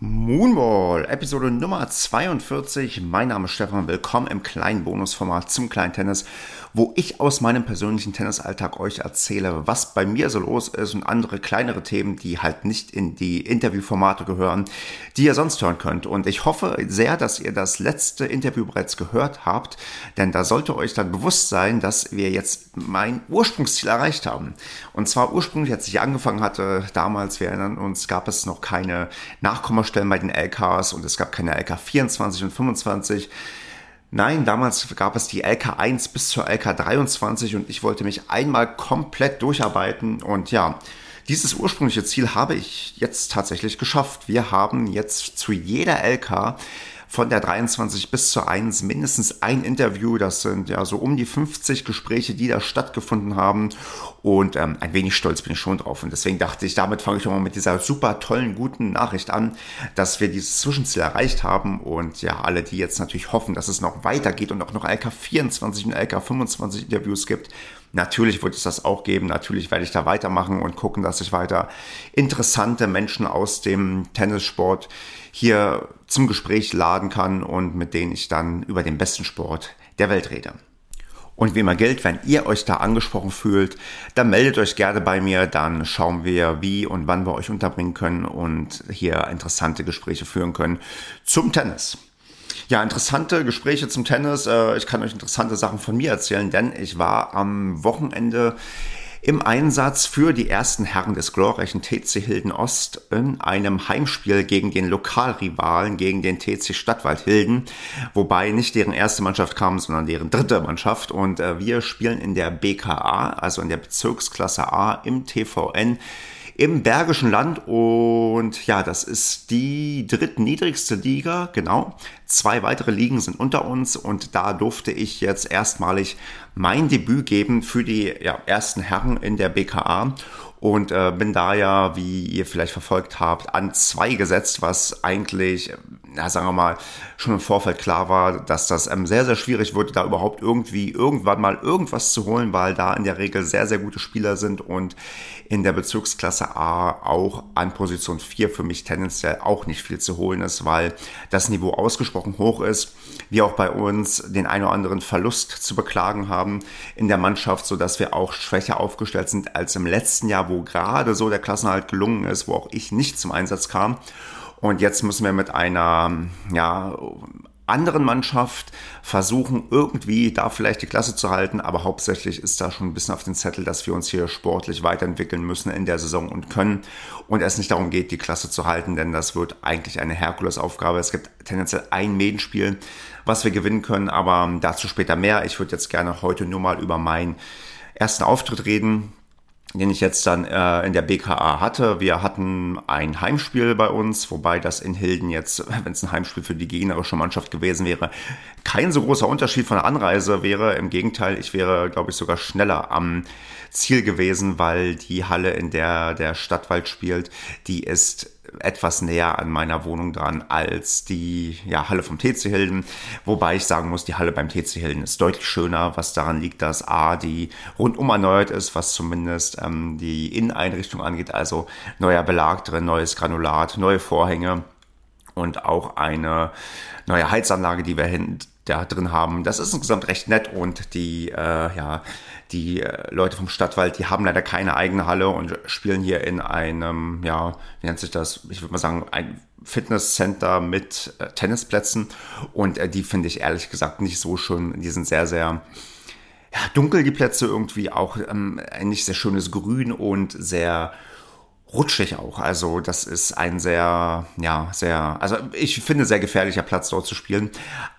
Moonball, Episode Nummer 42. Mein Name ist Stefan. Willkommen im kleinen Bonusformat zum kleinen Tennis, wo ich aus meinem persönlichen Tennisalltag euch erzähle, was bei mir so los ist und andere kleinere Themen, die halt nicht in die Interviewformate gehören, die ihr sonst hören könnt. Und ich hoffe sehr, dass ihr das letzte Interview bereits gehört habt, denn da sollte euch dann bewusst sein, dass wir jetzt mein Ursprungsziel erreicht haben. Und zwar ursprünglich, als ich angefangen hatte, damals, wir erinnern uns, gab es noch keine Nachkommastellen Stellen bei den LKs und es gab keine LK 24 und 25. Nein, damals gab es die LK 1 bis zur LK 23 und ich wollte mich einmal komplett durcharbeiten und ja, dieses ursprüngliche Ziel habe ich jetzt tatsächlich geschafft. Wir haben jetzt zu jeder LK von der 23 bis zur 1 mindestens ein Interview. Das sind ja so um die 50 Gespräche, die da stattgefunden haben. Und ähm, ein wenig stolz bin ich schon drauf. Und deswegen dachte ich, damit fange ich doch mal mit dieser super tollen, guten Nachricht an, dass wir dieses Zwischenziel erreicht haben. Und ja, alle, die jetzt natürlich hoffen, dass es noch weitergeht und auch noch LK24 und LK25 Interviews gibt, Natürlich wird es das auch geben. Natürlich werde ich da weitermachen und gucken, dass ich weiter interessante Menschen aus dem Tennissport hier zum Gespräch laden kann und mit denen ich dann über den besten Sport der Welt rede. Und wie immer gilt, wenn ihr euch da angesprochen fühlt, dann meldet euch gerne bei mir, dann schauen wir, wie und wann wir euch unterbringen können und hier interessante Gespräche führen können zum Tennis. Ja, interessante Gespräche zum Tennis. Äh, ich kann euch interessante Sachen von mir erzählen, denn ich war am Wochenende im Einsatz für die ersten Herren des glorreichen TC Hilden Ost in einem Heimspiel gegen den Lokalrivalen, gegen den TC Stadtwald Hilden, wobei nicht deren erste Mannschaft kam, sondern deren dritte Mannschaft und äh, wir spielen in der BKA, also in der Bezirksklasse A im TVN im Bergischen Land und ja, das ist die drittniedrigste Liga, genau. Zwei weitere Ligen sind unter uns und da durfte ich jetzt erstmalig mein Debüt geben für die ja, ersten Herren in der BKA und äh, bin da ja, wie ihr vielleicht verfolgt habt, an zwei gesetzt, was eigentlich, ja, sagen wir mal, schon im Vorfeld klar war, dass das ähm, sehr, sehr schwierig wurde, da überhaupt irgendwie irgendwann mal irgendwas zu holen, weil da in der Regel sehr, sehr gute Spieler sind und in der Bezirksklasse A auch an Position 4 für mich tendenziell auch nicht viel zu holen ist, weil das Niveau ausgesprochen hoch ist. Wir auch bei uns den einen oder anderen Verlust zu beklagen haben in der Mannschaft, so dass wir auch schwächer aufgestellt sind als im letzten Jahr, wo gerade so der Klassenhalt gelungen ist, wo auch ich nicht zum Einsatz kam. Und jetzt müssen wir mit einer ja, anderen Mannschaft versuchen, irgendwie da vielleicht die Klasse zu halten. Aber hauptsächlich ist da schon ein bisschen auf den Zettel, dass wir uns hier sportlich weiterentwickeln müssen in der Saison und können. Und es nicht darum geht, die Klasse zu halten, denn das wird eigentlich eine Herkulesaufgabe. Es gibt tendenziell ein Medenspiel, was wir gewinnen können, aber dazu später mehr. Ich würde jetzt gerne heute nur mal über meinen ersten Auftritt reden den ich jetzt dann äh, in der BKA hatte. Wir hatten ein Heimspiel bei uns, wobei das in Hilden jetzt, wenn es ein Heimspiel für die gegnerische Mannschaft gewesen wäre, kein so großer Unterschied von der Anreise wäre. Im Gegenteil, ich wäre, glaube ich, sogar schneller am Ziel gewesen, weil die Halle, in der der Stadtwald spielt, die ist etwas näher an meiner Wohnung dran als die ja, Halle vom TC Hilden. Wobei ich sagen muss, die Halle beim TC Hilden ist deutlich schöner, was daran liegt, dass A, die rundum erneuert ist, was zumindest ähm, die Inneneinrichtung angeht, also neuer Belag drin, neues Granulat, neue Vorhänge und auch eine neue Heizanlage, die wir hinten da drin haben. Das ist insgesamt recht nett und die, äh, ja, die äh, Leute vom Stadtwald, die haben leider keine eigene Halle und spielen hier in einem, ja, wie nennt sich das? Ich würde mal sagen, ein Fitnesscenter mit äh, Tennisplätzen und äh, die finde ich ehrlich gesagt nicht so schön. Die sind sehr, sehr ja, dunkel, die Plätze irgendwie auch ähm, ein nicht sehr schönes Grün und sehr rutschig auch. Also das ist ein sehr, ja, sehr, also ich finde sehr gefährlicher Platz dort zu spielen,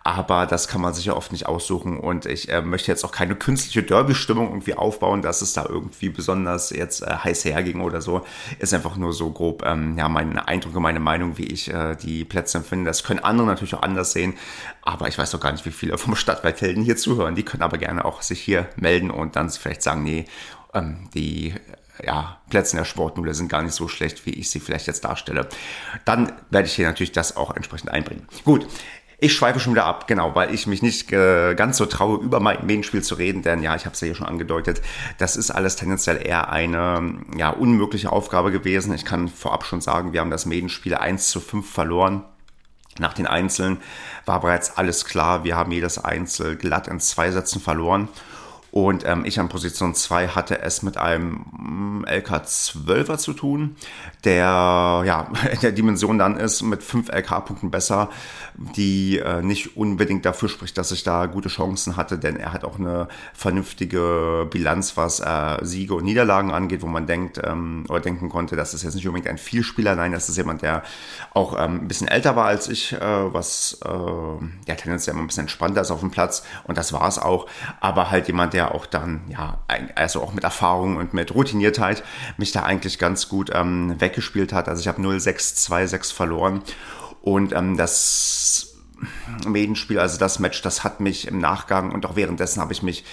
aber das kann man sich ja oft nicht aussuchen und ich äh, möchte jetzt auch keine künstliche Derby-Stimmung irgendwie aufbauen, dass es da irgendwie besonders jetzt äh, heiß herging oder so. Ist einfach nur so grob, ähm, ja, meine Eindrücke, meine Meinung, wie ich äh, die Plätze empfinde. Das können andere natürlich auch anders sehen, aber ich weiß doch gar nicht, wie viele vom Stadtwaldhelden hier zuhören. Die können aber gerne auch sich hier melden und dann vielleicht sagen, nee, ähm, die ja, Plätze in der Sportnudel sind gar nicht so schlecht, wie ich sie vielleicht jetzt darstelle. Dann werde ich hier natürlich das auch entsprechend einbringen. Gut, Ich schweife schon wieder ab, genau, weil ich mich nicht äh, ganz so traue, über mein Medienspiel zu reden, denn ja, ich habe es ja hier schon angedeutet, das ist alles tendenziell eher eine ja, unmögliche Aufgabe gewesen. Ich kann vorab schon sagen, wir haben das Medienspiel 1 zu 5 verloren. Nach den Einzeln war bereits alles klar. Wir haben jedes Einzel glatt in zwei Sätzen verloren. Und ähm, ich an Position 2 hatte es mit einem mm, LK12er zu tun, der ja in der Dimension dann ist mit 5 LK-Punkten besser, die äh, nicht unbedingt dafür spricht, dass ich da gute Chancen hatte, denn er hat auch eine vernünftige Bilanz, was äh, Siege und Niederlagen angeht, wo man denkt ähm, oder denken konnte, das ist jetzt nicht unbedingt ein Vielspieler, nein, das ist jemand, der auch ähm, ein bisschen älter war als ich, äh, was äh, ja tendenziell immer ein bisschen entspannter ist auf dem Platz. Und das war es auch, aber halt jemand, der der auch dann, ja, also auch mit Erfahrung und mit Routiniertheit mich da eigentlich ganz gut ähm, weggespielt hat. Also ich habe 0-6-2-6 verloren und ähm, das Medenspiel, also das Match, das hat mich im Nachgang und auch währenddessen habe ich mich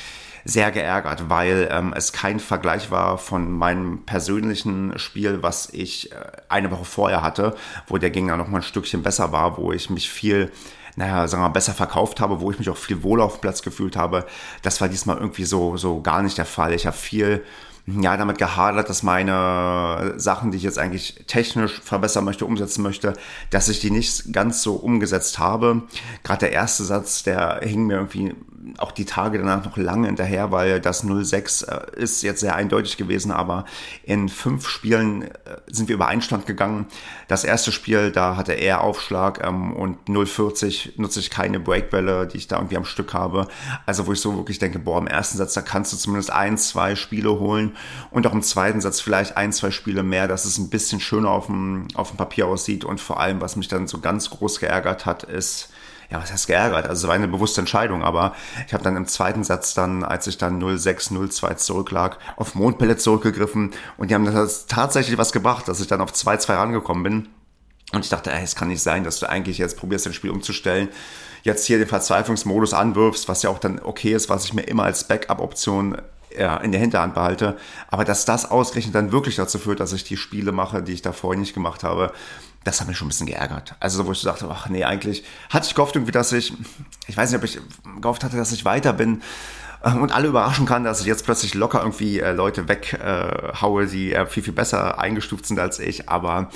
sehr geärgert, weil ähm, es kein Vergleich war von meinem persönlichen Spiel, was ich äh, eine Woche vorher hatte, wo der Gegner noch mal ein Stückchen besser war, wo ich mich viel naja, sagen wir mal, besser verkauft habe, wo ich mich auch viel wohler auf Platz gefühlt habe. Das war diesmal irgendwie so, so gar nicht der Fall. Ich habe viel ja, damit gehadert, dass meine Sachen, die ich jetzt eigentlich technisch verbessern möchte, umsetzen möchte, dass ich die nicht ganz so umgesetzt habe. Gerade der erste Satz, der hing mir irgendwie auch die Tage danach noch lange hinterher, weil das 06 äh, ist jetzt sehr eindeutig gewesen, aber in fünf Spielen äh, sind wir über Einstand gegangen. Das erste Spiel, da hatte er Aufschlag ähm, und 040 nutze ich keine Breakbälle, die ich da irgendwie am Stück habe. Also wo ich so wirklich denke, boah, im ersten Satz, da kannst du zumindest ein, zwei Spiele holen und auch im zweiten Satz vielleicht ein, zwei Spiele mehr, dass es ein bisschen schöner auf dem, auf dem Papier aussieht und vor allem, was mich dann so ganz groß geärgert hat, ist, ja, was heißt geärgert? Also es war eine bewusste Entscheidung, aber ich habe dann im zweiten Satz dann, als ich dann 0-6, 0-2 zurücklag, auf Mondpelle zurückgegriffen und die haben das tatsächlich was gebracht, dass ich dann auf 2-2 rangekommen bin. Und ich dachte, ey, es kann nicht sein, dass du eigentlich jetzt probierst, dein Spiel umzustellen, jetzt hier den Verzweiflungsmodus anwirfst, was ja auch dann okay ist, was ich mir immer als Backup-Option ja, in der Hinterhand behalte. Aber dass das ausgerechnet dann wirklich dazu führt, dass ich die Spiele mache, die ich da vorher nicht gemacht habe, das hat mich schon ein bisschen geärgert. Also, wo ich dachte, ach nee, eigentlich hatte ich gehofft irgendwie, dass ich, ich weiß nicht, ob ich gehofft hatte, dass ich weiter bin äh, und alle überraschen kann, dass ich jetzt plötzlich locker irgendwie äh, Leute weghaue, die äh, viel, viel besser eingestuft sind als ich. Aber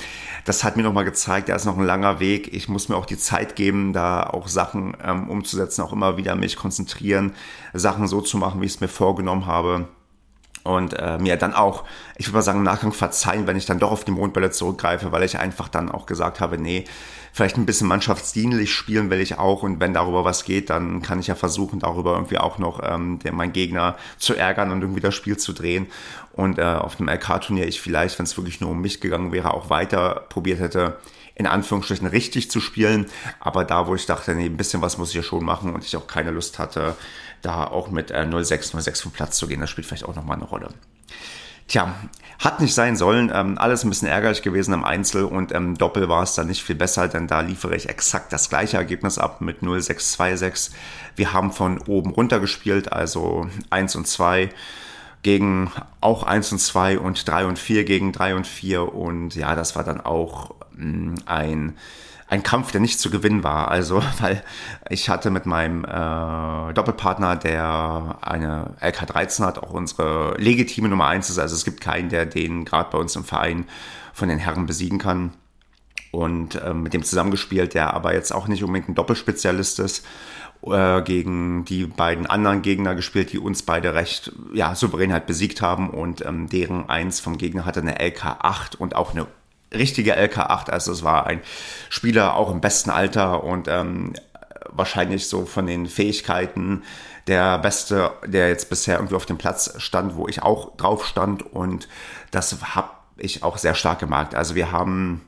das hat mir nochmal gezeigt, da ist noch ein langer Weg. Ich muss mir auch die Zeit geben, da auch Sachen ähm, umzusetzen, auch immer wieder mich konzentrieren, Sachen so zu machen, wie ich es mir vorgenommen habe und äh, mir dann auch, ich würde mal sagen, im Nachgang verzeihen, wenn ich dann doch auf die Mondbälle zurückgreife, weil ich einfach dann auch gesagt habe, nee, vielleicht ein bisschen mannschaftsdienlich spielen will ich auch und wenn darüber was geht, dann kann ich ja versuchen, darüber irgendwie auch noch ähm, den, meinen Gegner zu ärgern und irgendwie das Spiel zu drehen. Und äh, auf einem LK-Turnier ich vielleicht, wenn es wirklich nur um mich gegangen wäre, auch weiter probiert hätte, in Anführungsstrichen richtig zu spielen. Aber da, wo ich dachte, nee, ein bisschen was muss ich ja schon machen und ich auch keine Lust hatte, da auch mit äh, 06, 06 vom Platz zu gehen. Das spielt vielleicht auch nochmal eine Rolle. Tja, hat nicht sein sollen. Ähm, alles ein bisschen ärgerlich gewesen im Einzel und im Doppel war es dann nicht viel besser, denn da liefere ich exakt das gleiche Ergebnis ab mit 0626. Wir haben von oben runter gespielt, also 1 und 2 gegen auch 1 und 2 und 3 und 4 gegen 3 und 4 und ja, das war dann auch mm, ein ein Kampf, der nicht zu gewinnen war. Also, weil ich hatte mit meinem äh, Doppelpartner, der eine LK13 hat, auch unsere legitime Nummer 1 ist. Also es gibt keinen, der den gerade bei uns im Verein von den Herren besiegen kann. Und äh, mit dem zusammengespielt, der aber jetzt auch nicht unbedingt ein Doppelspezialist ist äh, gegen die beiden anderen Gegner gespielt, die uns beide recht ja, souverän halt besiegt haben und ähm, deren eins vom Gegner hatte eine LK8 und auch eine richtige LK8. Also es war ein Spieler auch im besten Alter und ähm, wahrscheinlich so von den Fähigkeiten der Beste, der jetzt bisher irgendwie auf dem Platz stand, wo ich auch drauf stand. Und das habe ich auch sehr stark gemerkt. Also wir haben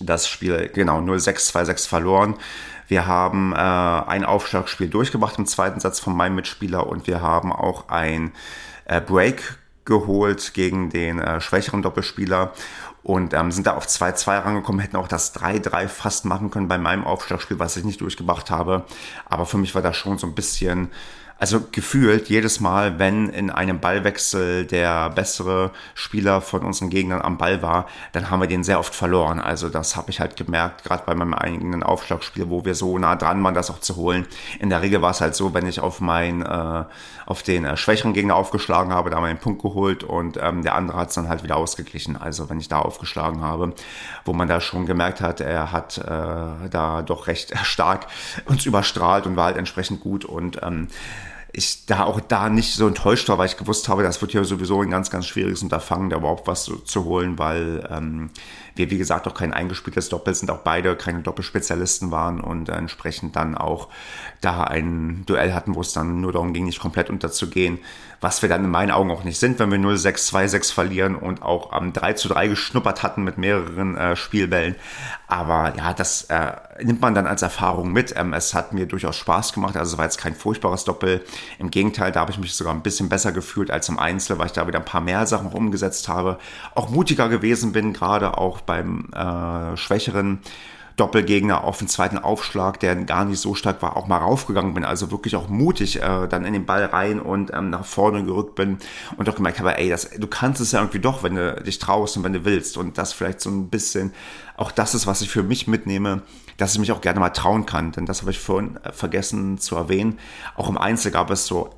das Spiel genau 0-6-2-6 verloren. Wir haben äh, ein Aufschlagspiel durchgemacht im zweiten Satz von meinem Mitspieler und wir haben auch ein äh, Break geholt gegen den äh, schwächeren Doppelspieler und ähm, sind da auf 2-2 rangekommen, hätten auch das 3-3 fast machen können bei meinem Aufschlagspiel, was ich nicht durchgebracht habe. Aber für mich war das schon so ein bisschen also gefühlt jedes Mal, wenn in einem Ballwechsel der bessere Spieler von unseren Gegnern am Ball war, dann haben wir den sehr oft verloren. Also das habe ich halt gemerkt, gerade bei meinem eigenen Aufschlagspiel, wo wir so nah dran waren, das auch zu holen. In der Regel war es halt so, wenn ich auf mein, äh, auf den äh, schwächeren Gegner aufgeschlagen habe, da haben wir einen Punkt geholt und ähm, der andere hat es dann halt wieder ausgeglichen. Also wenn ich da aufgeschlagen habe, wo man da schon gemerkt hat, er hat äh, da doch recht stark uns überstrahlt und war halt entsprechend gut und ähm, ich da auch da nicht so enttäuscht war, weil ich gewusst habe, das wird ja sowieso ein ganz, ganz schwieriges Unterfangen, da überhaupt was zu, zu holen, weil ähm, wir, wie gesagt, auch kein eingespieltes Doppel sind, auch beide keine Doppelspezialisten waren und entsprechend dann auch da ein Duell hatten, wo es dann nur darum ging, nicht komplett unterzugehen, was wir dann in meinen Augen auch nicht sind, wenn wir 0-6, 2-6 verlieren und auch am 3 zu 3 geschnuppert hatten mit mehreren äh, Spielbällen. Aber ja, das äh, nimmt man dann als Erfahrung mit. Ähm, es hat mir durchaus Spaß gemacht, also es war jetzt kein furchtbares Doppel. Im Gegenteil, da habe ich mich sogar ein bisschen besser gefühlt als im Einzel, weil ich da wieder ein paar mehr Sachen umgesetzt habe. Auch mutiger gewesen bin, gerade auch beim äh, schwächeren Doppelgegner auf den zweiten Aufschlag, der gar nicht so stark war, auch mal raufgegangen bin. Also wirklich auch mutig äh, dann in den Ball rein und ähm, nach vorne gerückt bin und doch gemerkt habe, ey, das, du kannst es ja irgendwie doch, wenn du dich traust und wenn du willst. Und das vielleicht so ein bisschen, auch das ist, was ich für mich mitnehme, dass ich mich auch gerne mal trauen kann. Denn das habe ich vorhin äh, vergessen zu erwähnen. Auch im Einzel gab es so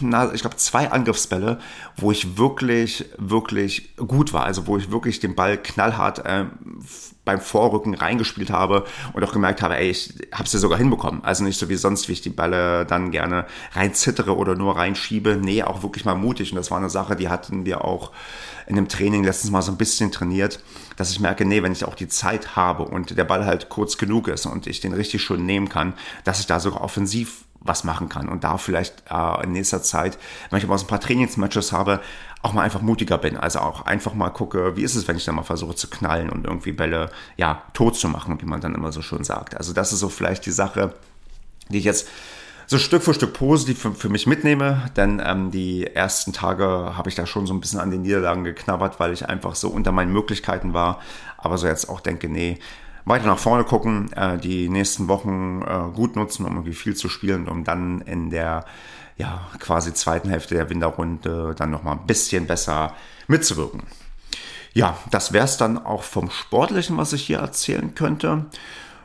na, ich glaube, zwei Angriffsbälle, wo ich wirklich, wirklich gut war. Also wo ich wirklich den Ball knallhart äh, beim Vorrücken reingespielt habe und auch gemerkt habe, ey, ich habe es ja sogar hinbekommen. Also nicht so wie sonst, wie ich die Bälle dann gerne reinzittere oder nur reinschiebe. Nee, auch wirklich mal mutig. Und das war eine Sache, die hatten wir auch in dem Training letztens mal so ein bisschen trainiert, dass ich merke, nee, wenn ich auch die Zeit habe und der Ball halt kurz genug ist und ich den richtig schön nehmen kann, dass ich da sogar offensiv was machen kann und da vielleicht äh, in nächster Zeit, wenn ich mal so ein paar Trainingsmatches habe, auch mal einfach mutiger bin. Also auch einfach mal gucke, wie ist es, wenn ich dann mal versuche zu knallen und irgendwie Bälle, ja, tot zu machen, wie man dann immer so schön sagt. Also das ist so vielleicht die Sache, die ich jetzt so Stück für Stück positiv für, für mich mitnehme, denn ähm, die ersten Tage habe ich da schon so ein bisschen an den Niederlagen geknabbert, weil ich einfach so unter meinen Möglichkeiten war, aber so jetzt auch denke, nee, weiter nach vorne gucken, äh, die nächsten Wochen äh, gut nutzen, um irgendwie viel zu spielen, um dann in der ja, quasi zweiten Hälfte der Winterrunde dann nochmal ein bisschen besser mitzuwirken. Ja, das wäre es dann auch vom Sportlichen, was ich hier erzählen könnte.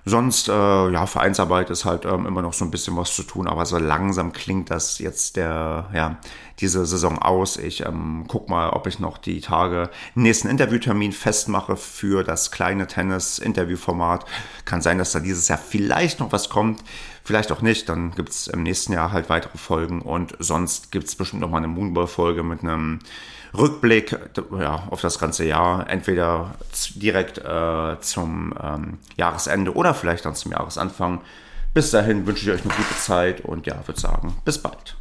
Sonst, äh, ja, Vereinsarbeit ist halt ähm, immer noch so ein bisschen was zu tun, aber so langsam klingt das jetzt der, ja, diese Saison aus. Ich ähm, guck mal, ob ich noch die Tage nächsten Interviewtermin festmache für das kleine Tennis-Interviewformat. Kann sein, dass da dieses Jahr vielleicht noch was kommt, vielleicht auch nicht. Dann gibt's im nächsten Jahr halt weitere Folgen und sonst gibt's bestimmt noch mal eine Moonball-Folge mit einem Rückblick ja, auf das ganze Jahr, entweder direkt äh, zum ähm, Jahresende oder vielleicht dann zum Jahresanfang. Bis dahin wünsche ich euch eine gute Zeit und ja, würde sagen, bis bald.